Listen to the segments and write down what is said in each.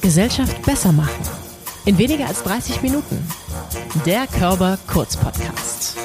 Gesellschaft besser machen. In weniger als 30 Minuten. Der Körper Kurz Podcast.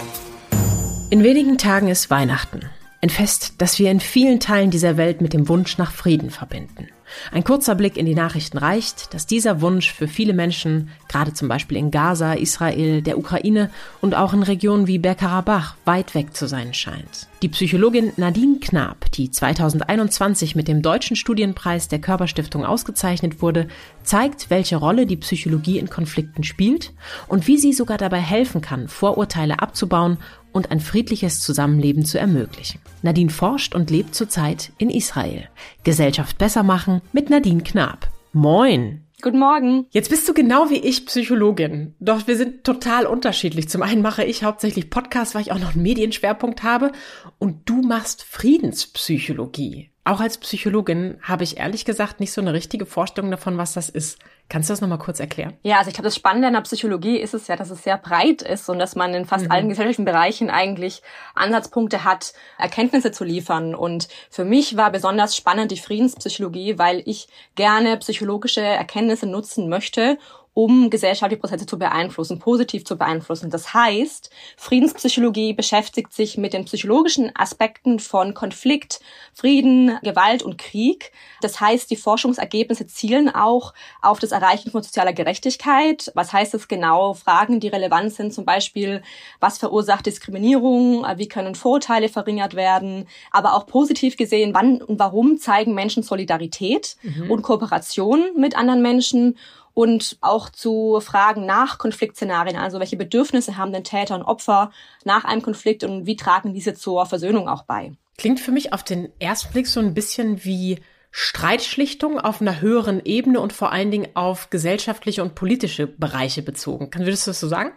In wenigen Tagen ist Weihnachten. Ein Fest, das wir in vielen Teilen dieser Welt mit dem Wunsch nach Frieden verbinden. Ein kurzer Blick in die Nachrichten reicht, dass dieser Wunsch für viele Menschen, gerade zum Beispiel in Gaza, Israel, der Ukraine und auch in Regionen wie Bergkarabach, weit weg zu sein scheint. Die Psychologin Nadine Knab, die 2021 mit dem Deutschen Studienpreis der Körperstiftung ausgezeichnet wurde, zeigt, welche Rolle die Psychologie in Konflikten spielt und wie sie sogar dabei helfen kann, Vorurteile abzubauen und ein friedliches Zusammenleben zu ermöglichen. Nadine forscht und lebt zurzeit in Israel. Gesellschaft besser machen mit Nadine Knab. Moin! Guten Morgen. Jetzt bist du genau wie ich Psychologin. Doch wir sind total unterschiedlich. Zum einen mache ich hauptsächlich Podcasts, weil ich auch noch einen Medienschwerpunkt habe. Und du machst Friedenspsychologie. Auch als Psychologin habe ich ehrlich gesagt nicht so eine richtige Vorstellung davon, was das ist. Kannst du das nochmal kurz erklären? Ja, also ich glaube, das Spannende an der Psychologie ist es ja, dass es sehr breit ist und dass man in fast mhm. allen gesellschaftlichen Bereichen eigentlich Ansatzpunkte hat, Erkenntnisse zu liefern. Und für mich war besonders spannend die Friedenspsychologie, weil ich gerne psychologische Erkenntnisse nutzen möchte, um gesellschaftliche Prozesse zu beeinflussen, positiv zu beeinflussen. Das heißt, Friedenspsychologie beschäftigt sich mit den psychologischen Aspekten von Konflikt, Frieden, Gewalt und Krieg. Das heißt, die Forschungsergebnisse zielen auch auf das Erreichen von sozialer Gerechtigkeit. Was heißt das genau? Fragen, die relevant sind, zum Beispiel, was verursacht Diskriminierung? Wie können Vorurteile verringert werden? Aber auch positiv gesehen, wann und warum zeigen Menschen Solidarität mhm. und Kooperation mit anderen Menschen? Und auch zu Fragen nach Konfliktszenarien, also welche Bedürfnisse haben denn Täter und Opfer nach einem Konflikt und wie tragen diese zur Versöhnung auch bei. Klingt für mich auf den ersten Blick so ein bisschen wie Streitschlichtung auf einer höheren Ebene und vor allen Dingen auf gesellschaftliche und politische Bereiche bezogen. Kann, würdest du das so sagen?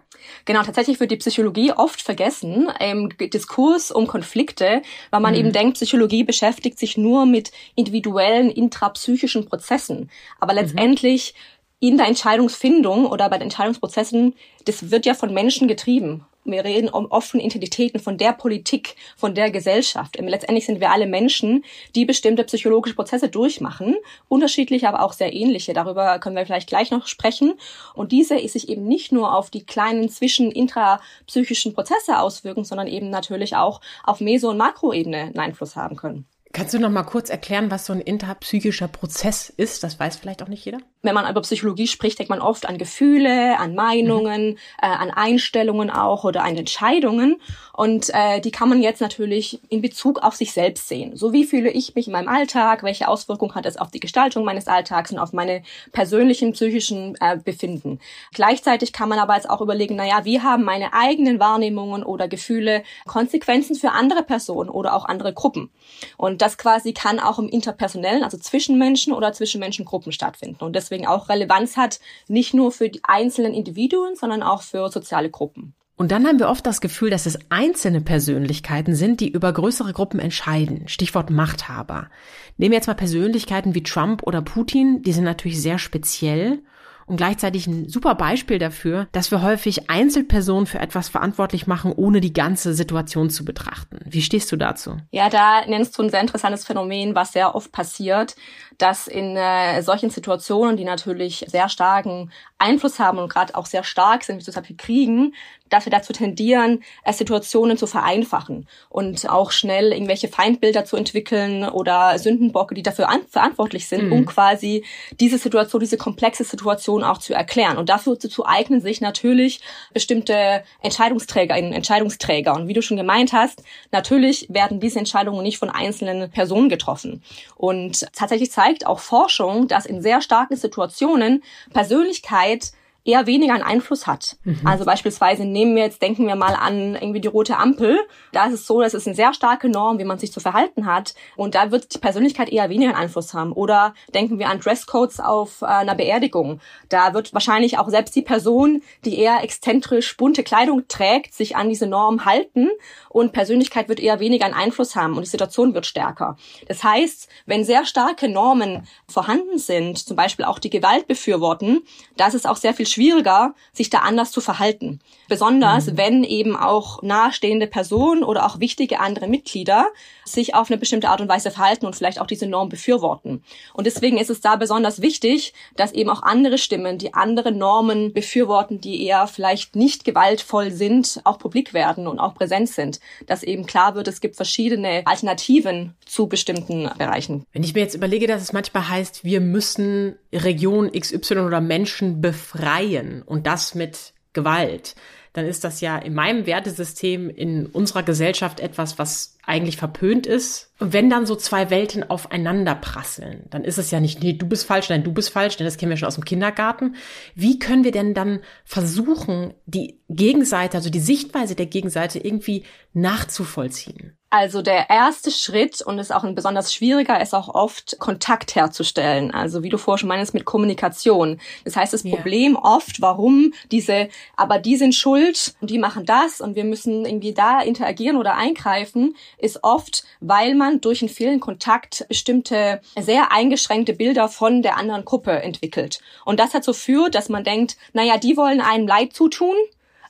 Genau, tatsächlich wird die Psychologie oft vergessen im Diskurs um Konflikte, weil man mhm. eben denkt, Psychologie beschäftigt sich nur mit individuellen intrapsychischen Prozessen. Aber mhm. letztendlich mhm in der Entscheidungsfindung oder bei den Entscheidungsprozessen, das wird ja von Menschen getrieben. Wir reden um offene Identitäten von der Politik, von der Gesellschaft. Letztendlich sind wir alle Menschen, die bestimmte psychologische Prozesse durchmachen, unterschiedliche, aber auch sehr ähnliche. Darüber können wir vielleicht gleich noch sprechen. Und diese ist sich eben nicht nur auf die kleinen zwischen intrapsychischen Prozesse auswirken, sondern eben natürlich auch auf Meso- und Makroebene einen Einfluss haben können. Kannst du noch mal kurz erklären, was so ein interpsychischer Prozess ist? Das weiß vielleicht auch nicht jeder. Wenn man über Psychologie spricht, denkt man oft an Gefühle, an Meinungen, mhm. äh, an Einstellungen auch oder an Entscheidungen. Und äh, die kann man jetzt natürlich in Bezug auf sich selbst sehen. So wie fühle ich mich in meinem Alltag? Welche Auswirkungen hat es auf die Gestaltung meines Alltags und auf meine persönlichen psychischen äh, Befinden? Gleichzeitig kann man aber jetzt auch überlegen, naja, wie haben meine eigenen Wahrnehmungen oder Gefühle Konsequenzen für andere Personen oder auch andere Gruppen? Und das quasi kann auch im interpersonellen, also zwischen Menschen oder zwischen Menschengruppen stattfinden und deswegen auch Relevanz hat, nicht nur für die einzelnen Individuen, sondern auch für soziale Gruppen. Und dann haben wir oft das Gefühl, dass es einzelne Persönlichkeiten sind, die über größere Gruppen entscheiden. Stichwort Machthaber. Nehmen wir jetzt mal Persönlichkeiten wie Trump oder Putin, die sind natürlich sehr speziell und gleichzeitig ein super Beispiel dafür, dass wir häufig Einzelpersonen für etwas verantwortlich machen, ohne die ganze Situation zu betrachten. Wie stehst du dazu? Ja, da nennst du ein sehr interessantes Phänomen, was sehr oft passiert, dass in äh, solchen Situationen, die natürlich sehr starken Einfluss haben und gerade auch sehr stark sind, wie zum Beispiel Kriegen, dass wir dazu tendieren, äh, Situationen zu vereinfachen und auch schnell irgendwelche Feindbilder zu entwickeln oder Sündenbocke, die dafür verantwortlich sind, mhm. um quasi diese Situation, diese komplexe Situation auch zu erklären. Und dafür zu eignen sich natürlich bestimmte Entscheidungsträgerinnen, Entscheidungsträger. Und wie du schon gemeint hast, natürlich werden diese Entscheidungen nicht von einzelnen Personen getroffen. Und tatsächlich zeigt auch Forschung, dass in sehr starken Situationen Persönlichkeit eher weniger einen Einfluss hat. Mhm. Also beispielsweise nehmen wir jetzt, denken wir mal an irgendwie die rote Ampel. Da ist es so, dass es eine sehr starke Norm, wie man sich zu verhalten hat. Und da wird die Persönlichkeit eher weniger einen Einfluss haben. Oder denken wir an Dresscodes auf äh, einer Beerdigung. Da wird wahrscheinlich auch selbst die Person, die eher exzentrisch bunte Kleidung trägt, sich an diese Norm halten. Und Persönlichkeit wird eher weniger einen Einfluss haben und die Situation wird stärker. Das heißt, wenn sehr starke Normen vorhanden sind, zum Beispiel auch die Gewalt befürworten, da ist es auch sehr viel schwieriger, sich da anders zu verhalten. Besonders mhm. wenn eben auch nahestehende Personen oder auch wichtige andere Mitglieder sich auf eine bestimmte Art und Weise verhalten und vielleicht auch diese Norm befürworten. Und deswegen ist es da besonders wichtig, dass eben auch andere Stimmen, die andere Normen befürworten, die eher vielleicht nicht gewaltvoll sind, auch publik werden und auch präsent sind. Dass eben klar wird, es gibt verschiedene Alternativen zu bestimmten Bereichen. Wenn ich mir jetzt überlege, dass es manchmal heißt, wir müssen Region XY oder Menschen befreien und das mit Gewalt, dann ist das ja in meinem Wertesystem in unserer Gesellschaft etwas, was eigentlich verpönt ist. Und wenn dann so zwei Welten aufeinander prasseln, dann ist es ja nicht, nee, du bist falsch, nein, du bist falsch, denn das kennen wir schon aus dem Kindergarten. Wie können wir denn dann versuchen, die Gegenseite, also die Sichtweise der Gegenseite irgendwie nachzuvollziehen? Also der erste Schritt, und ist auch ein besonders schwieriger, ist auch oft Kontakt herzustellen. Also wie du vorher schon meinst, mit Kommunikation. Das heißt, das ja. Problem oft, warum diese, aber die sind schuld und die machen das und wir müssen irgendwie da interagieren oder eingreifen, ist oft, weil man durch einen vielen Kontakt bestimmte sehr eingeschränkte Bilder von der anderen Gruppe entwickelt. Und das hat so führt, dass man denkt, naja, die wollen einem Leid zutun,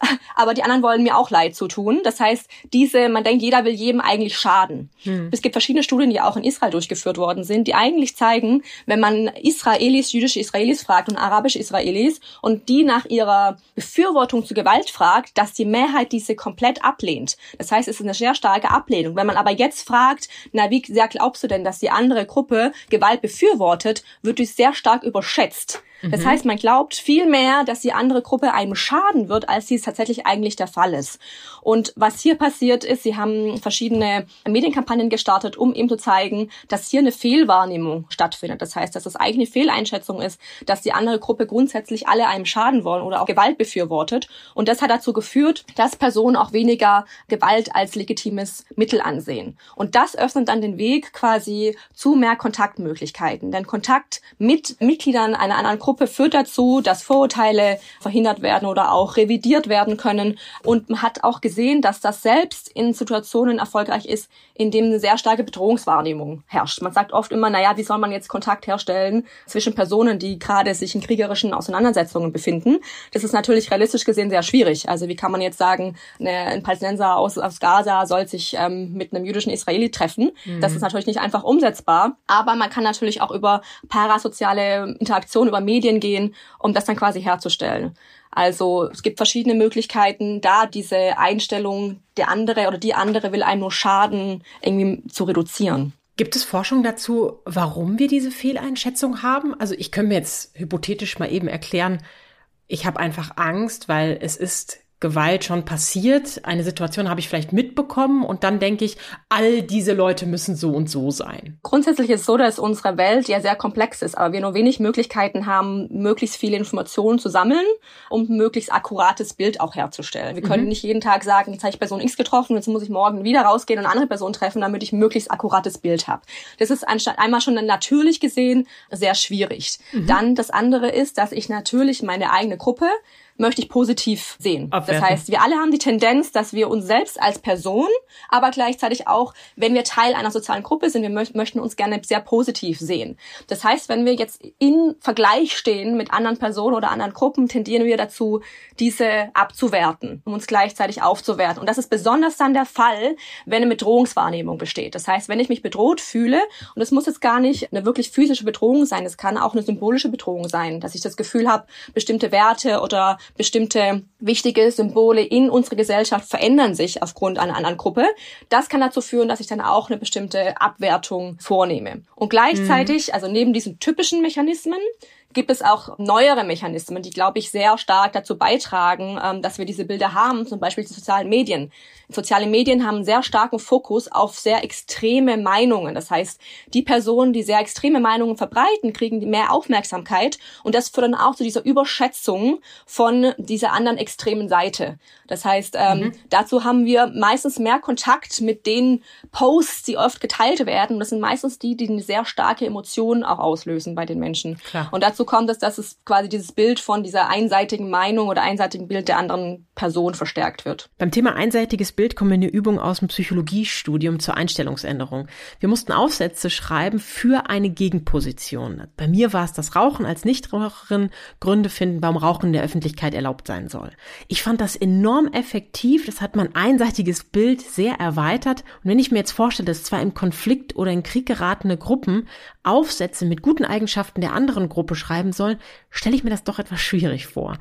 aber die anderen wollen mir auch Leid zutun. Das heißt, diese, man denkt, jeder will jedem eigentlich schaden. Hm. Es gibt verschiedene Studien, die auch in Israel durchgeführt worden sind, die eigentlich zeigen, wenn man Israelis, jüdische Israelis fragt und arabische Israelis und die nach ihrer Befürwortung zu Gewalt fragt, dass die Mehrheit diese komplett ablehnt. Das heißt, es ist eine sehr starke Ablehnung. Wenn man aber jetzt fragt, na, wie sehr glaubst du denn, dass die andere Gruppe Gewalt befürwortet, wird dies sehr stark überschätzt. Das mhm. heißt, man glaubt viel mehr, dass die andere Gruppe einem schaden wird, als dies tatsächlich eigentlich der Fall ist. Und was hier passiert ist, sie haben verschiedene Medienkampagnen gestartet, um eben zu zeigen, dass hier eine Fehlwahrnehmung stattfindet. Das heißt, dass das eigene Fehleinschätzung ist, dass die andere Gruppe grundsätzlich alle einem schaden wollen oder auch Gewalt befürwortet. Und das hat dazu geführt, dass Personen auch weniger Gewalt als legitimes Mittel ansehen. Und das öffnet dann den Weg quasi zu mehr Kontaktmöglichkeiten. Denn Kontakt mit Mitgliedern einer anderen Gruppe führt dazu, dass Vorurteile verhindert werden oder auch revidiert werden können. Und man hat auch gesehen, dass das selbst in Situationen erfolgreich ist, in denen eine sehr starke Bedrohungswahrnehmung herrscht. Man sagt oft immer, naja, wie soll man jetzt Kontakt herstellen zwischen Personen, die gerade sich in kriegerischen Auseinandersetzungen befinden? Das ist natürlich realistisch gesehen sehr schwierig. Also wie kann man jetzt sagen, ein Palästinenser aus, aus Gaza soll sich ähm, mit einem jüdischen Israeli treffen? Mhm. Das ist natürlich nicht einfach umsetzbar. Aber man kann natürlich auch über parasoziale Interaktion, über Medien Medien gehen, um das dann quasi herzustellen. Also es gibt verschiedene Möglichkeiten, da diese Einstellung, der andere oder die andere will einem nur schaden, irgendwie zu reduzieren. Gibt es Forschung dazu, warum wir diese Fehleinschätzung haben? Also ich könnte mir jetzt hypothetisch mal eben erklären, ich habe einfach Angst, weil es ist Gewalt schon passiert, eine Situation habe ich vielleicht mitbekommen und dann denke ich, all diese Leute müssen so und so sein. Grundsätzlich ist es so, dass unsere Welt ja sehr komplex ist, aber wir nur wenig Möglichkeiten haben, möglichst viele Informationen zu sammeln, um ein möglichst akkurates Bild auch herzustellen. Wir können mhm. nicht jeden Tag sagen, jetzt habe ich Person X getroffen, jetzt muss ich morgen wieder rausgehen und eine andere Person treffen, damit ich ein möglichst akkurates Bild habe. Das ist einmal schon natürlich gesehen sehr schwierig. Mhm. Dann das andere ist, dass ich natürlich meine eigene Gruppe möchte ich positiv sehen. Abwerten. Das heißt, wir alle haben die Tendenz, dass wir uns selbst als Person, aber gleichzeitig auch, wenn wir Teil einer sozialen Gruppe sind, wir mö möchten uns gerne sehr positiv sehen. Das heißt, wenn wir jetzt in Vergleich stehen mit anderen Personen oder anderen Gruppen, tendieren wir dazu, diese abzuwerten, um uns gleichzeitig aufzuwerten. Und das ist besonders dann der Fall, wenn eine Bedrohungswahrnehmung besteht. Das heißt, wenn ich mich bedroht fühle, und es muss jetzt gar nicht eine wirklich physische Bedrohung sein, es kann auch eine symbolische Bedrohung sein, dass ich das Gefühl habe, bestimmte Werte oder bestimmte wichtige Symbole in unserer Gesellschaft verändern sich aufgrund einer anderen Gruppe. Das kann dazu führen, dass ich dann auch eine bestimmte Abwertung vornehme. Und gleichzeitig, mhm. also neben diesen typischen Mechanismen, gibt es auch neuere Mechanismen, die, glaube ich, sehr stark dazu beitragen, ähm, dass wir diese Bilder haben, zum Beispiel die sozialen Medien. Soziale Medien haben einen sehr starken Fokus auf sehr extreme Meinungen. Das heißt, die Personen, die sehr extreme Meinungen verbreiten, kriegen mehr Aufmerksamkeit und das führt dann auch zu dieser Überschätzung von dieser anderen extremen Seite. Das heißt, ähm, mhm. dazu haben wir meistens mehr Kontakt mit den Posts, die oft geteilt werden. Und das sind meistens die, die eine sehr starke Emotion auch auslösen bei den Menschen. Klar. Und dazu kommt es, dass es quasi dieses Bild von dieser einseitigen Meinung oder einseitigen Bild der anderen Person verstärkt wird. Beim Thema einseitiges Bild kommen wir in eine Übung aus dem Psychologiestudium zur Einstellungsänderung. Wir mussten Aufsätze schreiben für eine Gegenposition. Bei mir war es das Rauchen als Nichtraucherin, Gründe finden, warum Rauchen in der Öffentlichkeit erlaubt sein soll. Ich fand das enorm effektiv. Das hat mein einseitiges Bild sehr erweitert. Und wenn ich mir jetzt vorstelle, dass zwar im Konflikt oder in Krieg geratene Gruppen Aufsätze mit guten Eigenschaften der anderen Gruppe schreiben sollen, stelle ich mir das doch etwas schwierig vor.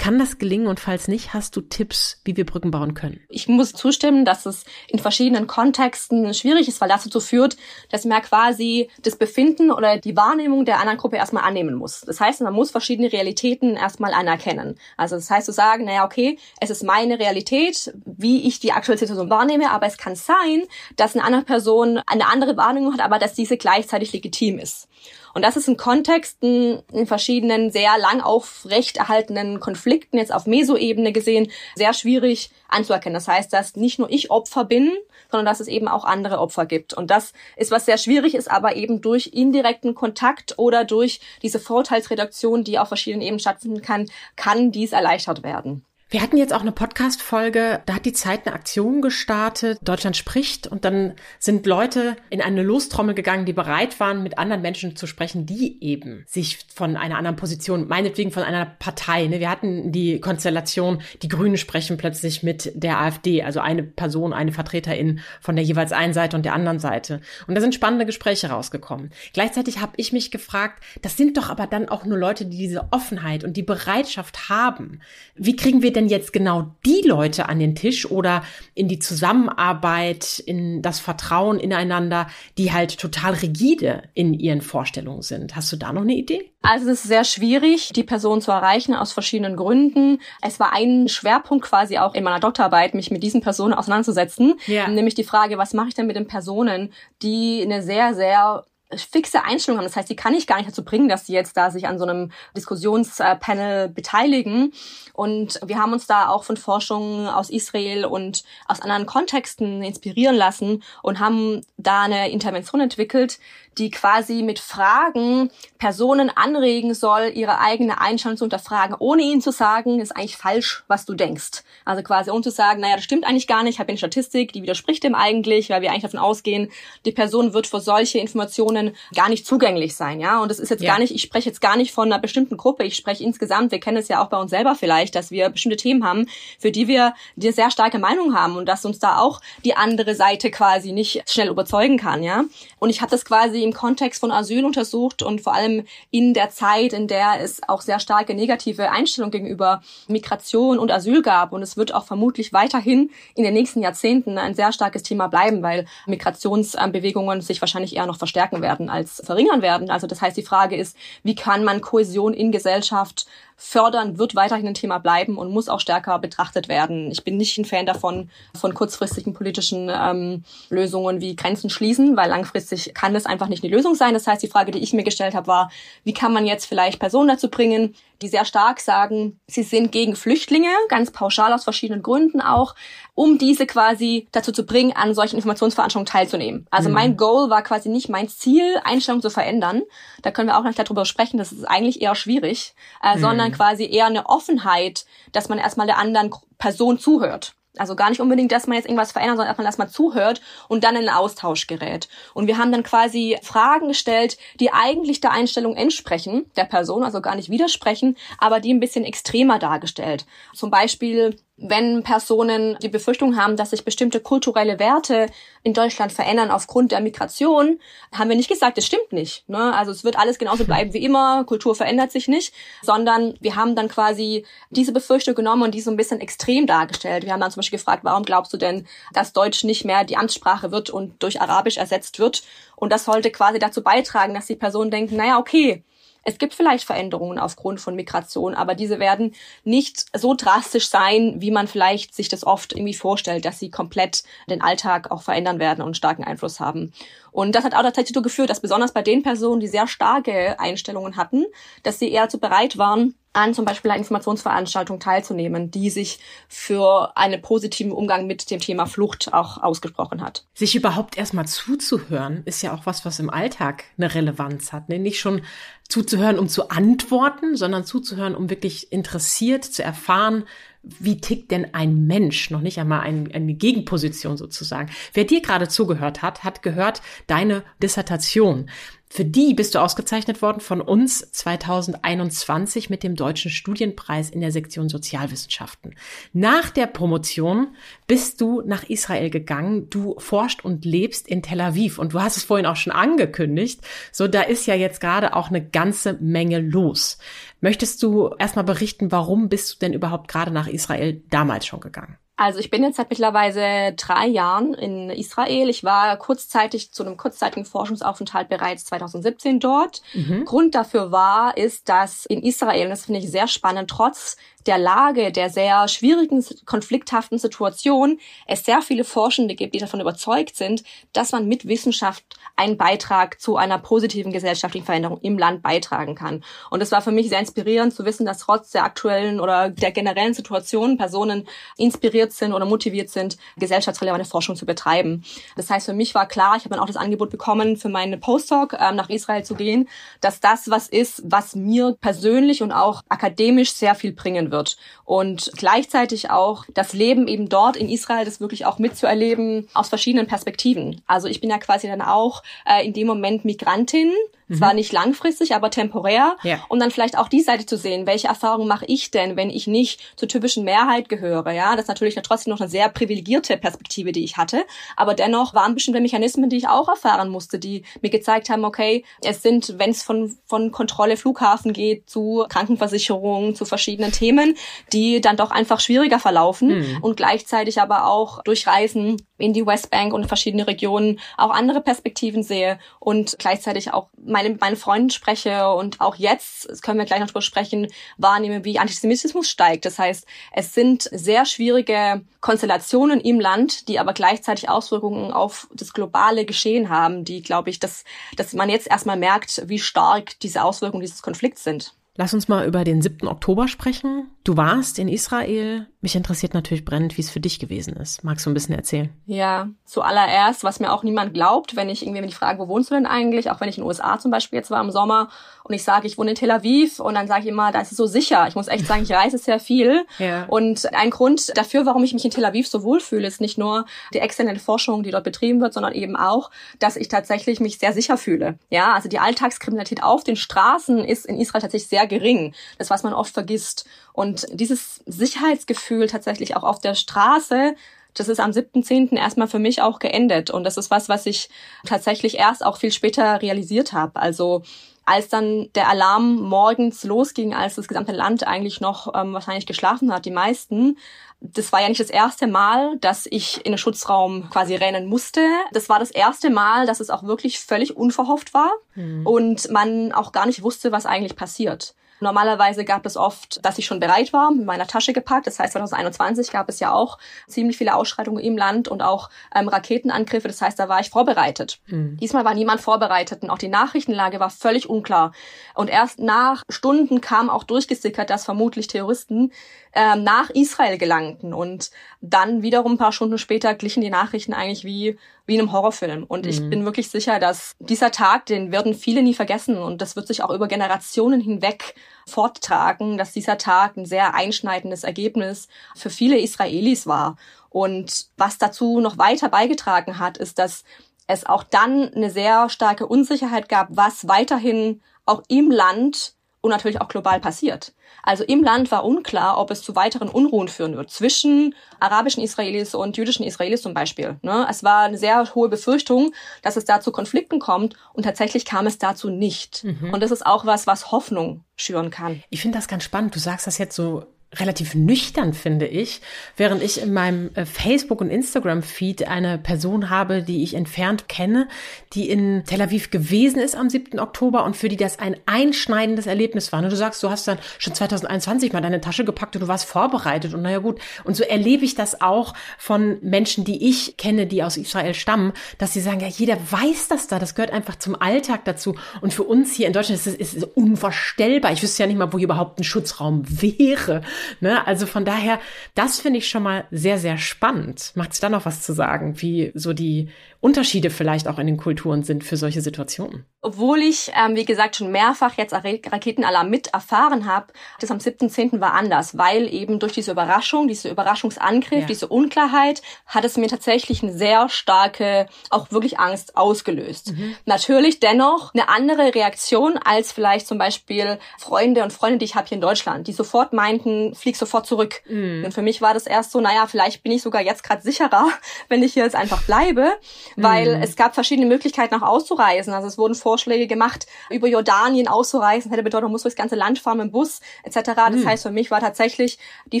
Kann das gelingen und falls nicht, hast du Tipps, wie wir Brücken bauen können? Ich muss zustimmen, dass es in verschiedenen Kontexten schwierig ist, weil das dazu führt, dass man quasi das Befinden oder die Wahrnehmung der anderen Gruppe erstmal annehmen muss. Das heißt, man muss verschiedene Realitäten erstmal anerkennen. Also das heißt zu sagen, naja, okay, es ist meine Realität, wie ich die aktuelle Situation wahrnehme, aber es kann sein, dass eine andere Person eine andere Wahrnehmung hat, aber dass diese gleichzeitig legitim ist. Und das ist in Kontexten in verschiedenen sehr lang aufrechterhaltenen Konflikten jetzt auf Meso-Ebene gesehen sehr schwierig anzuerkennen. Das heißt, dass nicht nur ich Opfer bin, sondern dass es eben auch andere Opfer gibt. Und das ist was sehr schwierig ist, aber eben durch indirekten Kontakt oder durch diese Vorteilsreduktion, die auf verschiedenen Ebenen stattfinden kann, kann dies erleichtert werden. Wir hatten jetzt auch eine Podcast-Folge, da hat die Zeit eine Aktion gestartet, Deutschland spricht, und dann sind Leute in eine Lostrommel gegangen, die bereit waren, mit anderen Menschen zu sprechen, die eben sich von einer anderen Position, meinetwegen von einer Partei, ne? wir hatten die Konstellation, die Grünen sprechen plötzlich mit der AfD, also eine Person, eine Vertreterin von der jeweils einen Seite und der anderen Seite. Und da sind spannende Gespräche rausgekommen. Gleichzeitig habe ich mich gefragt, das sind doch aber dann auch nur Leute, die diese Offenheit und die Bereitschaft haben. Wie kriegen wir denn denn jetzt genau die Leute an den Tisch oder in die Zusammenarbeit, in das Vertrauen ineinander, die halt total rigide in ihren Vorstellungen sind? Hast du da noch eine Idee? Also es ist sehr schwierig, die Person zu erreichen aus verschiedenen Gründen. Es war ein Schwerpunkt quasi auch in meiner Doktorarbeit, mich mit diesen Personen auseinanderzusetzen. Ja. Nämlich die Frage, was mache ich denn mit den Personen, die eine sehr, sehr fixe Einstellung haben. Das heißt, die kann ich gar nicht dazu bringen, dass sie jetzt da sich an so einem Diskussionspanel beteiligen. Und wir haben uns da auch von Forschung aus Israel und aus anderen Kontexten inspirieren lassen und haben da eine Intervention entwickelt, die quasi mit Fragen Personen anregen soll, ihre eigene Einstellung zu unterfragen, ohne ihnen zu sagen, ist eigentlich falsch, was du denkst. Also quasi ohne zu sagen, naja, das stimmt eigentlich gar nicht, ich habe eine Statistik, die widerspricht dem eigentlich, weil wir eigentlich davon ausgehen, die Person wird für solche Informationen gar nicht zugänglich sein, ja. Und das ist jetzt ja. gar nicht, ich spreche jetzt gar nicht von einer bestimmten Gruppe, ich spreche insgesamt, wir kennen es ja auch bei uns selber vielleicht, dass wir bestimmte Themen haben, für die wir eine sehr starke Meinung haben und dass uns da auch die andere Seite quasi nicht schnell überzeugen kann, ja. Und ich habe das quasi im Kontext von Asyl untersucht und vor allem in der Zeit, in der es auch sehr starke negative Einstellungen gegenüber Migration und Asyl gab. Und es wird auch vermutlich weiterhin in den nächsten Jahrzehnten ein sehr starkes Thema bleiben, weil Migrationsbewegungen sich wahrscheinlich eher noch verstärken werden als verringern werden. Also das heißt, die Frage ist, wie kann man Kohäsion in Gesellschaft fördern, wird weiterhin ein Thema bleiben und muss auch stärker betrachtet werden. Ich bin nicht ein Fan davon, von kurzfristigen politischen ähm, Lösungen wie Grenzen schließen, weil langfristig kann das einfach nicht eine Lösung sein. Das heißt, die Frage, die ich mir gestellt habe, war, wie kann man jetzt vielleicht Personen dazu bringen, die sehr stark sagen, sie sind gegen Flüchtlinge, ganz pauschal aus verschiedenen Gründen auch, um diese quasi dazu zu bringen, an solchen Informationsveranstaltungen teilzunehmen. Also mhm. mein Goal war quasi nicht mein Ziel, Einstellungen zu verändern. Da können wir auch gleich darüber sprechen, das ist eigentlich eher schwierig, äh, mhm. sondern quasi eher eine Offenheit, dass man erstmal der anderen Person zuhört. Also gar nicht unbedingt, dass man jetzt irgendwas verändert, sondern erstmal, dass man zuhört und dann in den Austausch gerät. Und wir haben dann quasi Fragen gestellt, die eigentlich der Einstellung entsprechen, der Person, also gar nicht widersprechen, aber die ein bisschen extremer dargestellt. Zum Beispiel, wenn Personen die Befürchtung haben, dass sich bestimmte kulturelle Werte in Deutschland verändern aufgrund der Migration, haben wir nicht gesagt, es stimmt nicht. Ne? Also es wird alles genauso bleiben wie immer, Kultur verändert sich nicht, sondern wir haben dann quasi diese Befürchtung genommen und die so ein bisschen extrem dargestellt. Wir haben dann zum Beispiel gefragt, warum glaubst du denn, dass Deutsch nicht mehr die Amtssprache wird und durch Arabisch ersetzt wird? Und das sollte quasi dazu beitragen, dass die Personen denken, naja, okay, es gibt vielleicht Veränderungen aufgrund von Migration, aber diese werden nicht so drastisch sein, wie man vielleicht sich das oft irgendwie vorstellt, dass sie komplett den Alltag auch verändern werden und starken Einfluss haben. Und das hat auch dazu geführt, dass besonders bei den Personen, die sehr starke Einstellungen hatten, dass sie eher dazu bereit waren, an zum Beispiel einer Informationsveranstaltung teilzunehmen, die sich für einen positiven Umgang mit dem Thema Flucht auch ausgesprochen hat. Sich überhaupt erstmal zuzuhören, ist ja auch was, was im Alltag eine Relevanz hat. Ne? Nicht schon zuzuhören, um zu antworten, sondern zuzuhören, um wirklich interessiert zu erfahren, wie tickt denn ein Mensch, noch nicht einmal ein, eine Gegenposition sozusagen. Wer dir gerade zugehört hat, hat gehört deine Dissertation. Für die bist du ausgezeichnet worden von uns 2021 mit dem Deutschen Studienpreis in der Sektion Sozialwissenschaften. Nach der Promotion bist du nach Israel gegangen. Du forscht und lebst in Tel Aviv und du hast es vorhin auch schon angekündigt. So, da ist ja jetzt gerade auch eine ganze Menge los. Möchtest du erstmal berichten, warum bist du denn überhaupt gerade nach Israel damals schon gegangen? Also ich bin jetzt seit mittlerweile drei Jahren in Israel. Ich war kurzzeitig zu einem kurzzeitigen Forschungsaufenthalt bereits 2017 dort. Mhm. Grund dafür war, ist, dass in Israel, und das finde ich sehr spannend, trotz der Lage, der sehr schwierigen, konflikthaften Situation es sehr viele Forschende gibt, die davon überzeugt sind, dass man mit Wissenschaft einen Beitrag zu einer positiven gesellschaftlichen Veränderung im Land beitragen kann. Und es war für mich sehr inspirierend zu wissen, dass trotz der aktuellen oder der generellen Situation Personen inspiriert sind oder motiviert sind, gesellschaftsrelevante Forschung zu betreiben. Das heißt, für mich war klar, ich habe dann auch das Angebot bekommen, für meinen Postdoc ähm, nach Israel zu gehen, dass das was ist, was mir persönlich und auch akademisch sehr viel bringen wird. Und gleichzeitig auch das Leben eben dort in Israel, das wirklich auch mitzuerleben aus verschiedenen Perspektiven. Also ich bin ja quasi dann auch äh, in dem Moment Migrantin Mhm. Zwar nicht langfristig, aber temporär. Ja. Und dann vielleicht auch die Seite zu sehen, welche Erfahrungen mache ich denn, wenn ich nicht zur typischen Mehrheit gehöre. Ja, das ist natürlich trotzdem noch eine sehr privilegierte Perspektive, die ich hatte. Aber dennoch waren bestimmte Mechanismen, die ich auch erfahren musste, die mir gezeigt haben, okay, es sind, wenn es von, von Kontrolle Flughafen geht zu Krankenversicherung, zu verschiedenen Themen, die dann doch einfach schwieriger verlaufen mhm. und gleichzeitig aber auch durch Reisen in die Westbank und verschiedene Regionen auch andere Perspektiven sehe und gleichzeitig auch meine, meine Freunden spreche und auch jetzt, das können wir gleich noch drüber sprechen, wahrnehme, wie Antisemitismus steigt. Das heißt, es sind sehr schwierige Konstellationen im Land, die aber gleichzeitig Auswirkungen auf das globale Geschehen haben, die, glaube ich, dass, dass man jetzt erstmal merkt, wie stark diese Auswirkungen dieses Konflikts sind. Lass uns mal über den 7. Oktober sprechen. Du warst in Israel. Mich interessiert natürlich brennend, wie es für dich gewesen ist. Magst du ein bisschen erzählen? Ja, zuallererst, was mir auch niemand glaubt, wenn ich irgendwie mich frage, wo wohnst du denn eigentlich? Auch wenn ich in den USA zum Beispiel jetzt war im Sommer und ich sage, ich wohne in Tel Aviv und dann sage ich immer, da ist es so sicher. Ich muss echt sagen, ich reise sehr viel. Ja. Und ein Grund dafür, warum ich mich in Tel Aviv so wohlfühle, ist nicht nur die exzellente Forschung, die dort betrieben wird, sondern eben auch, dass ich tatsächlich mich sehr sicher fühle. Ja, also die Alltagskriminalität auf den Straßen ist in Israel tatsächlich sehr gering. Das, was man oft vergisst. Und dieses Sicherheitsgefühl tatsächlich auch auf der Straße, das ist am 7.10. erstmal für mich auch geendet. Und das ist was, was ich tatsächlich erst auch viel später realisiert habe. Also als dann der Alarm morgens losging, als das gesamte Land eigentlich noch ähm, wahrscheinlich geschlafen hat, die meisten, das war ja nicht das erste Mal, dass ich in den Schutzraum quasi rennen musste. Das war das erste Mal, dass es auch wirklich völlig unverhofft war mhm. und man auch gar nicht wusste, was eigentlich passiert. Normalerweise gab es oft, dass ich schon bereit war, mit meiner Tasche gepackt. Das heißt, 2021 gab es ja auch ziemlich viele Ausschreitungen im Land und auch ähm, Raketenangriffe. Das heißt, da war ich vorbereitet. Mhm. Diesmal war niemand vorbereitet und auch die Nachrichtenlage war völlig unklar. Und erst nach Stunden kam auch durchgesickert, dass vermutlich Terroristen ähm, nach Israel gelangten. Und dann wiederum ein paar Stunden später glichen die Nachrichten eigentlich wie, wie in einem Horrorfilm. Und mhm. ich bin wirklich sicher, dass dieser Tag, den werden viele nie vergessen. Und das wird sich auch über Generationen hinweg forttragen, dass dieser Tag ein sehr einschneidendes Ergebnis für viele Israelis war. Und was dazu noch weiter beigetragen hat, ist, dass es auch dann eine sehr starke Unsicherheit gab, was weiterhin auch im Land und natürlich auch global passiert. Also im Land war unklar, ob es zu weiteren Unruhen führen wird zwischen arabischen Israelis und jüdischen Israelis zum Beispiel. Ne? Es war eine sehr hohe Befürchtung, dass es da zu Konflikten kommt und tatsächlich kam es dazu nicht. Mhm. Und das ist auch was, was Hoffnung schüren kann. Ich finde das ganz spannend. Du sagst das jetzt so relativ nüchtern, finde ich, während ich in meinem äh, Facebook- und Instagram-Feed eine Person habe, die ich entfernt kenne, die in Tel Aviv gewesen ist am 7. Oktober und für die das ein einschneidendes Erlebnis war. Und du sagst, du hast dann schon 2021 mal deine Tasche gepackt und du warst vorbereitet und naja gut. Und so erlebe ich das auch von Menschen, die ich kenne, die aus Israel stammen, dass sie sagen, ja, jeder weiß das da, das gehört einfach zum Alltag dazu. Und für uns hier in Deutschland ist es, ist es unvorstellbar. Ich wüsste ja nicht mal, wo hier überhaupt ein Schutzraum wäre. Ne? Also von daher, das finde ich schon mal sehr, sehr spannend. Macht es da noch was zu sagen, wie so die Unterschiede vielleicht auch in den Kulturen sind für solche Situationen? Obwohl ich, ähm, wie gesagt, schon mehrfach jetzt Raketenalarm mit erfahren habe, das am 7.10. war anders, weil eben durch diese Überraschung, diese Überraschungsangriff, ja. diese Unklarheit, hat es mir tatsächlich eine sehr starke, auch wirklich Angst ausgelöst. Mhm. Natürlich dennoch eine andere Reaktion als vielleicht zum Beispiel Freunde und Freunde, die ich habe hier in Deutschland, die sofort meinten, flieg sofort zurück. Mhm. Und für mich war das erst so, naja, vielleicht bin ich sogar jetzt gerade sicherer, wenn ich hier jetzt einfach bleibe weil mhm. es gab verschiedene Möglichkeiten auch auszureisen. Also es wurden Vorschläge gemacht, über Jordanien auszureisen, hätte bedeutet, man muss durchs ganze Land fahren mit dem Bus etc. Das mhm. heißt, für mich war tatsächlich die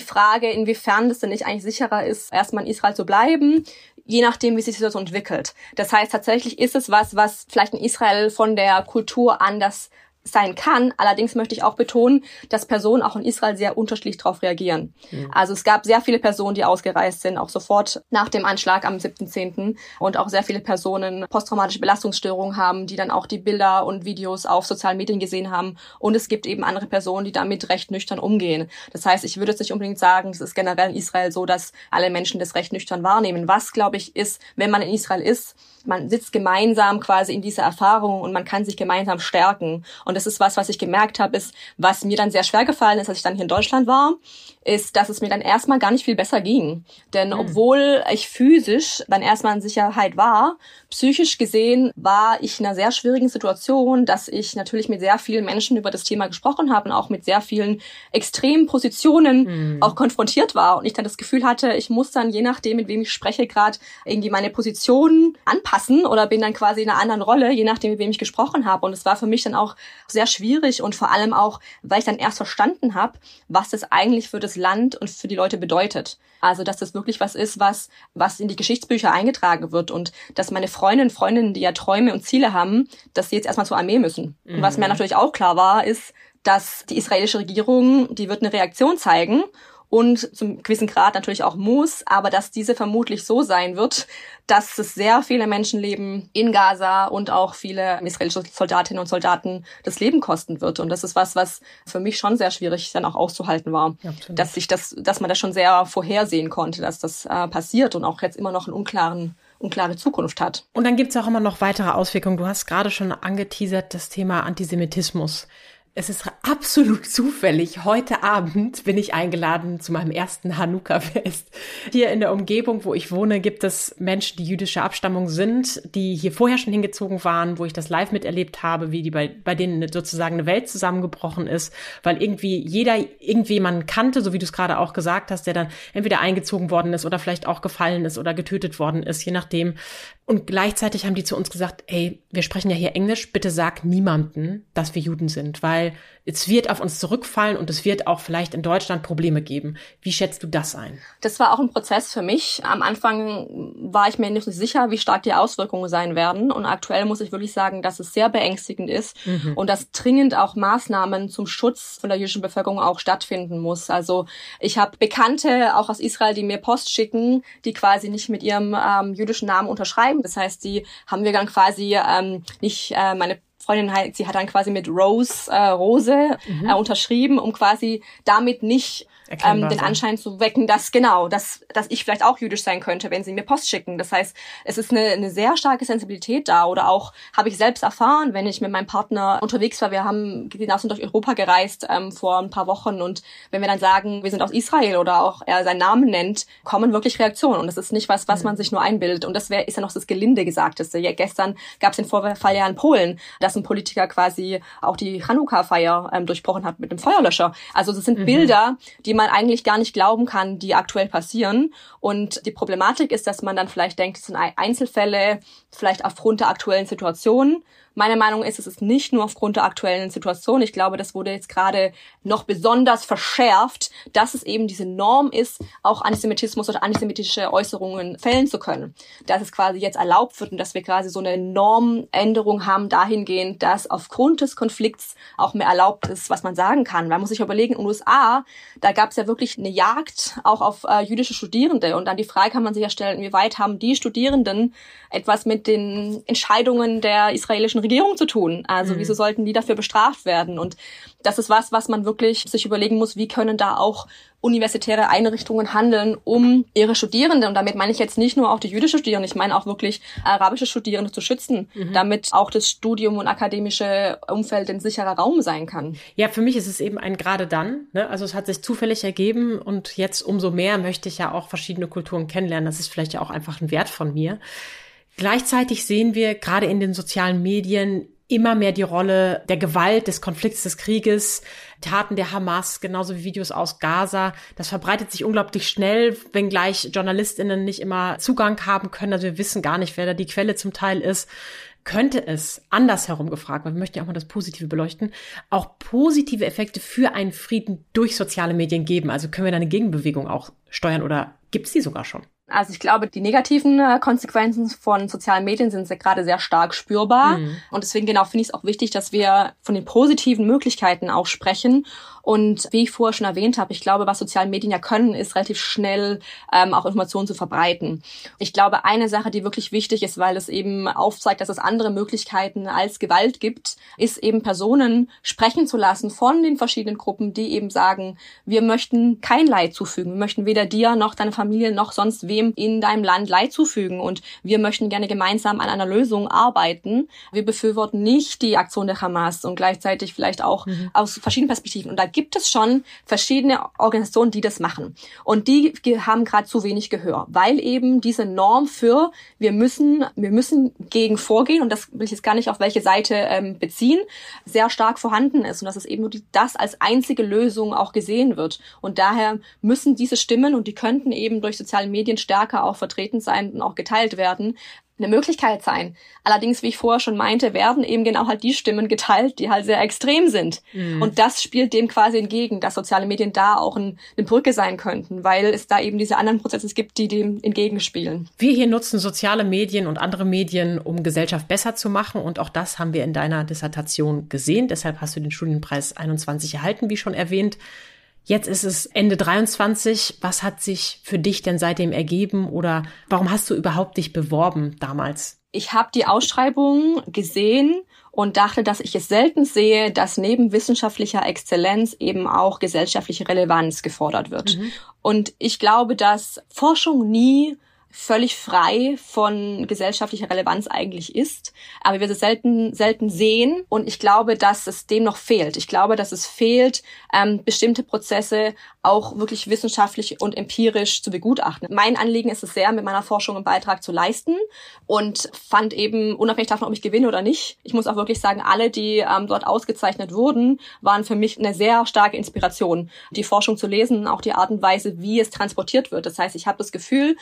Frage, inwiefern das denn nicht eigentlich sicherer ist, erstmal in Israel zu bleiben, je nachdem, wie sich die Situation entwickelt. Das heißt, tatsächlich ist es was, was vielleicht in Israel von der Kultur anders sein kann. Allerdings möchte ich auch betonen, dass Personen auch in Israel sehr unterschiedlich darauf reagieren. Mhm. Also es gab sehr viele Personen, die ausgereist sind, auch sofort nach dem Anschlag am 7.10. und auch sehr viele Personen posttraumatische Belastungsstörungen haben, die dann auch die Bilder und Videos auf sozialen Medien gesehen haben. Und es gibt eben andere Personen, die damit recht nüchtern umgehen. Das heißt, ich würde jetzt nicht unbedingt sagen, es ist generell in Israel so, dass alle Menschen das recht nüchtern wahrnehmen. Was, glaube ich, ist, wenn man in Israel ist, man sitzt gemeinsam quasi in dieser Erfahrung und man kann sich gemeinsam stärken. Und das ist was, was ich gemerkt habe, ist, was mir dann sehr schwer gefallen ist, als ich dann hier in Deutschland war, ist, dass es mir dann erstmal gar nicht viel besser ging. Denn mhm. obwohl ich physisch dann erstmal in Sicherheit war, psychisch gesehen war ich in einer sehr schwierigen Situation, dass ich natürlich mit sehr vielen Menschen über das Thema gesprochen habe und auch mit sehr vielen extremen Positionen mhm. auch konfrontiert war. Und ich dann das Gefühl hatte, ich muss dann, je nachdem, mit wem ich spreche, gerade irgendwie meine Position anpassen oder bin dann quasi in einer anderen Rolle, je nachdem, mit wem ich gesprochen habe. Und es war für mich dann auch sehr schwierig und vor allem auch, weil ich dann erst verstanden habe, was das eigentlich für das Land und für die Leute bedeutet. Also, dass das wirklich was ist, was, was in die Geschichtsbücher eingetragen wird und dass meine Freundinnen, Freundinnen, die ja Träume und Ziele haben, dass sie jetzt erstmal zur Armee müssen. Mhm. Und was mir mhm. natürlich auch klar war, ist, dass die israelische Regierung, die wird eine Reaktion zeigen und zum gewissen Grad natürlich auch muss, aber dass diese vermutlich so sein wird, dass es sehr viele Menschenleben in Gaza und auch viele israelische Soldatinnen und Soldaten das Leben kosten wird. Und das ist was, was für mich schon sehr schwierig dann auch auszuhalten war, ja, dass sich das, dass man das schon sehr vorhersehen konnte, dass das äh, passiert und auch jetzt immer noch einen unklaren unklare Zukunft hat. Und dann gibt es auch immer noch weitere Auswirkungen. Du hast gerade schon angeteasert das Thema Antisemitismus. Es ist absolut zufällig. Heute Abend bin ich eingeladen zu meinem ersten Hanukkah-Fest. Hier in der Umgebung, wo ich wohne, gibt es Menschen, die jüdischer Abstammung sind, die hier vorher schon hingezogen waren, wo ich das live miterlebt habe, wie die bei, bei denen sozusagen eine Welt zusammengebrochen ist, weil irgendwie jeder irgendwie jemanden kannte, so wie du es gerade auch gesagt hast, der dann entweder eingezogen worden ist oder vielleicht auch gefallen ist oder getötet worden ist, je nachdem. Und gleichzeitig haben die zu uns gesagt, ey, wir sprechen ja hier Englisch, bitte sag niemanden, dass wir Juden sind, weil es wird auf uns zurückfallen und es wird auch vielleicht in Deutschland Probleme geben. Wie schätzt du das ein? Das war auch ein Prozess für mich. Am Anfang war ich mir nicht sicher, wie stark die Auswirkungen sein werden. Und aktuell muss ich wirklich sagen, dass es sehr beängstigend ist mhm. und dass dringend auch Maßnahmen zum Schutz von der jüdischen Bevölkerung auch stattfinden muss. Also ich habe Bekannte auch aus Israel, die mir Post schicken, die quasi nicht mit ihrem ähm, jüdischen Namen unterschreiben. Das heißt, die haben wir dann quasi ähm, nicht äh, meine Freundin halt, sie hat dann quasi mit Rose, äh, Rose mhm. äh, unterschrieben, um quasi damit nicht ähm, den Anschein zu wecken, dass genau, dass, dass ich vielleicht auch jüdisch sein könnte, wenn sie mir Post schicken. Das heißt, es ist eine, eine sehr starke Sensibilität da. Oder auch habe ich selbst erfahren, wenn ich mit meinem Partner unterwegs war, wir haben und durch Europa gereist ähm, vor ein paar Wochen und wenn wir dann sagen, wir sind aus Israel oder auch er seinen Namen nennt, kommen wirklich Reaktionen. Und das ist nicht was, was mhm. man sich nur einbildet. Und das wäre ist ja noch das gelinde Gesagteste. Ja, gestern gab es den Vorfall ja in Polen, dass ein Politiker quasi auch die Chanukka-Feier ähm, durchbrochen hat mit dem Feuerlöscher. Also das sind mhm. Bilder, die man eigentlich gar nicht glauben kann, die aktuell passieren. Und die Problematik ist, dass man dann vielleicht denkt, es sind Einzelfälle, vielleicht aufgrund der aktuellen Situation. Meine Meinung ist, es ist nicht nur aufgrund der aktuellen Situation. Ich glaube, das wurde jetzt gerade noch besonders verschärft, dass es eben diese Norm ist, auch Antisemitismus oder antisemitische Äußerungen fällen zu können. Dass es quasi jetzt erlaubt wird und dass wir quasi so eine Normänderung haben dahingehend, dass aufgrund des Konflikts auch mehr erlaubt ist, was man sagen kann. Man muss sich überlegen, in den USA, da gab es ja wirklich eine Jagd auch auf äh, jüdische Studierende und dann die Frage kann man sich ja stellen, inwieweit haben die Studierenden etwas mit den Entscheidungen der israelischen Regierung zu tun. Also mhm. wieso sollten die dafür bestraft werden? Und das ist was, was man wirklich sich überlegen muss, wie können da auch universitäre Einrichtungen handeln, um ihre Studierenden, und damit meine ich jetzt nicht nur auch die jüdische Studierenden, ich meine auch wirklich arabische Studierende zu schützen, mhm. damit auch das Studium und akademische Umfeld ein sicherer Raum sein kann. Ja, für mich ist es eben ein gerade dann. Ne? Also es hat sich zufällig ergeben und jetzt umso mehr möchte ich ja auch verschiedene Kulturen kennenlernen. Das ist vielleicht ja auch einfach ein Wert von mir. Gleichzeitig sehen wir gerade in den sozialen Medien immer mehr die Rolle der Gewalt, des Konflikts, des Krieges, Taten der Hamas, genauso wie Videos aus Gaza. Das verbreitet sich unglaublich schnell, wenngleich JournalistInnen nicht immer Zugang haben können. Also wir wissen gar nicht, wer da die Quelle zum Teil ist. Könnte es andersherum gefragt, weil wir möchten ja auch mal das Positive beleuchten, auch positive Effekte für einen Frieden durch soziale Medien geben? Also können wir da eine Gegenbewegung auch steuern oder gibt es die sogar schon? Also ich glaube, die negativen äh, Konsequenzen von sozialen Medien sind gerade sehr stark spürbar. Mhm. Und deswegen genau finde ich es auch wichtig, dass wir von den positiven Möglichkeiten auch sprechen und wie ich vorher schon erwähnt habe, ich glaube, was soziale Medien ja können, ist relativ schnell ähm, auch Informationen zu verbreiten. Ich glaube, eine Sache, die wirklich wichtig ist, weil es eben aufzeigt, dass es andere Möglichkeiten als Gewalt gibt, ist eben Personen sprechen zu lassen von den verschiedenen Gruppen, die eben sagen, wir möchten kein Leid zufügen. Wir möchten weder dir noch deiner Familie noch sonst wem in deinem Land Leid zufügen. Und wir möchten gerne gemeinsam an einer Lösung arbeiten. Wir befürworten nicht die Aktion der Hamas und gleichzeitig vielleicht auch mhm. aus verschiedenen Perspektiven. Und da gibt es schon verschiedene Organisationen, die das machen. Und die haben gerade zu wenig Gehör, weil eben diese Norm für wir müssen, wir müssen gegen vorgehen, und das will ich jetzt gar nicht auf welche Seite ähm, beziehen, sehr stark vorhanden ist und dass es eben nur das als einzige Lösung auch gesehen wird. Und daher müssen diese Stimmen, und die könnten eben durch soziale Medien stärker auch vertreten sein und auch geteilt werden, eine Möglichkeit sein. Allerdings, wie ich vorher schon meinte, werden eben genau halt die Stimmen geteilt, die halt sehr extrem sind. Mhm. Und das spielt dem quasi entgegen, dass soziale Medien da auch ein, eine Brücke sein könnten, weil es da eben diese anderen Prozesse gibt, die dem entgegenspielen. Wir hier nutzen soziale Medien und andere Medien, um Gesellschaft besser zu machen. Und auch das haben wir in deiner Dissertation gesehen. Deshalb hast du den Studienpreis 21 erhalten, wie schon erwähnt. Jetzt ist es Ende 23. Was hat sich für dich denn seitdem ergeben oder warum hast du überhaupt dich beworben damals? Ich habe die Ausschreibung gesehen und dachte, dass ich es selten sehe, dass neben wissenschaftlicher Exzellenz eben auch gesellschaftliche Relevanz gefordert wird. Mhm. Und ich glaube, dass Forschung nie völlig frei von gesellschaftlicher Relevanz eigentlich ist, aber wir es selten selten sehen und ich glaube, dass es dem noch fehlt. Ich glaube, dass es fehlt, ähm, bestimmte Prozesse auch wirklich wissenschaftlich und empirisch zu begutachten. Mein Anliegen ist es sehr, mit meiner Forschung einen Beitrag zu leisten und fand eben unabhängig davon, ob ich gewinne oder nicht. Ich muss auch wirklich sagen, alle, die ähm, dort ausgezeichnet wurden, waren für mich eine sehr starke Inspiration, die Forschung zu lesen, auch die Art und Weise, wie es transportiert wird. Das heißt, ich habe das Gefühl,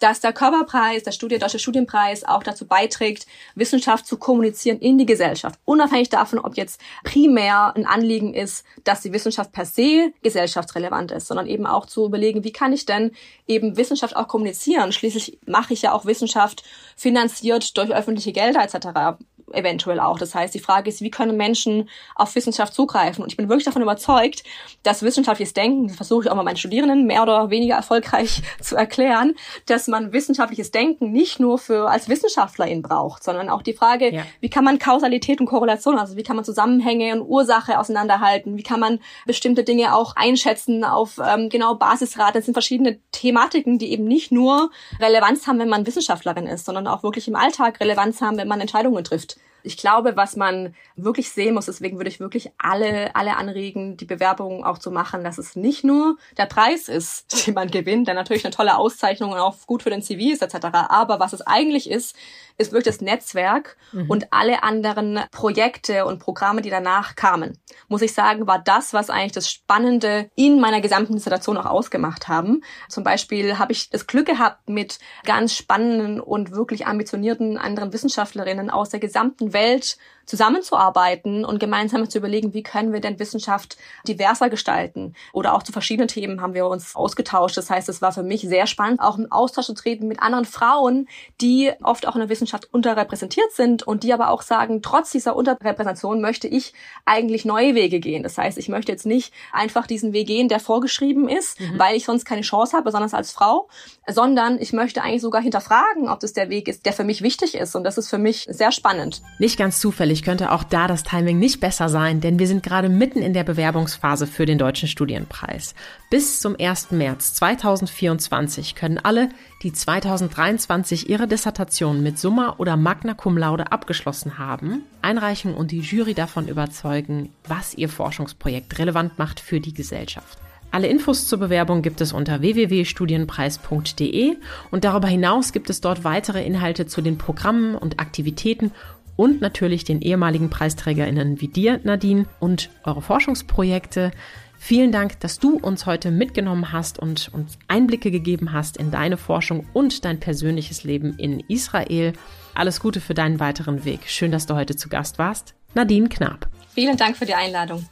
dass der Körperpreis, der Studie, Deutsche Studienpreis auch dazu beiträgt, Wissenschaft zu kommunizieren in die Gesellschaft. Unabhängig davon, ob jetzt primär ein Anliegen ist, dass die Wissenschaft per se gesellschaftsrelevant ist, sondern eben auch zu überlegen, wie kann ich denn eben Wissenschaft auch kommunizieren? Schließlich mache ich ja auch Wissenschaft finanziert durch öffentliche Gelder etc eventuell auch. Das heißt, die Frage ist, wie können Menschen auf Wissenschaft zugreifen? Und ich bin wirklich davon überzeugt, dass wissenschaftliches Denken, das versuche ich auch mal meinen Studierenden mehr oder weniger erfolgreich zu erklären, dass man wissenschaftliches Denken nicht nur für als Wissenschaftlerin braucht, sondern auch die Frage, ja. wie kann man Kausalität und Korrelation, also wie kann man Zusammenhänge und Ursache auseinanderhalten? Wie kann man bestimmte Dinge auch einschätzen auf ähm, genau Basisrate? Das sind verschiedene Thematiken, die eben nicht nur Relevanz haben, wenn man Wissenschaftlerin ist, sondern auch wirklich im Alltag Relevanz haben, wenn man Entscheidungen trifft. Ich glaube, was man wirklich sehen muss, deswegen würde ich wirklich alle, alle anregen, die Bewerbungen auch zu machen, dass es nicht nur der Preis ist, den man gewinnt, der natürlich eine tolle Auszeichnung und auch gut für den CV ist, etc. Aber was es eigentlich ist, ist wirklich das Netzwerk mhm. und alle anderen Projekte und Programme, die danach kamen. Muss ich sagen, war das, was eigentlich das Spannende in meiner gesamten Dissertation auch ausgemacht haben. Zum Beispiel habe ich das Glück gehabt, mit ganz spannenden und wirklich ambitionierten anderen Wissenschaftlerinnen aus der gesamten Welt zusammenzuarbeiten und gemeinsam zu überlegen, wie können wir denn Wissenschaft diverser gestalten. Oder auch zu verschiedenen Themen haben wir uns ausgetauscht. Das heißt, es war für mich sehr spannend, auch im Austausch zu treten mit anderen Frauen, die oft auch in der Wissenschaft unterrepräsentiert sind und die aber auch sagen, trotz dieser Unterrepräsentation möchte ich eigentlich neue Wege gehen. Das heißt, ich möchte jetzt nicht einfach diesen Weg gehen, der vorgeschrieben ist, mhm. weil ich sonst keine Chance habe, besonders als Frau, sondern ich möchte eigentlich sogar hinterfragen, ob das der Weg ist, der für mich wichtig ist. Und das ist für mich sehr spannend. Nicht ganz zufällig könnte auch da das Timing nicht besser sein, denn wir sind gerade mitten in der Bewerbungsphase für den Deutschen Studienpreis. Bis zum 1. März 2024 können alle, die 2023 ihre Dissertation mit Summa oder Magna Cum Laude abgeschlossen haben, einreichen und die Jury davon überzeugen, was ihr Forschungsprojekt relevant macht für die Gesellschaft. Alle Infos zur Bewerbung gibt es unter www.studienpreis.de und darüber hinaus gibt es dort weitere Inhalte zu den Programmen und Aktivitäten und natürlich den ehemaligen PreisträgerInnen wie dir, Nadine, und eure Forschungsprojekte. Vielen Dank, dass du uns heute mitgenommen hast und uns Einblicke gegeben hast in deine Forschung und dein persönliches Leben in Israel. Alles Gute für deinen weiteren Weg. Schön, dass du heute zu Gast warst. Nadine Knab. Vielen Dank für die Einladung.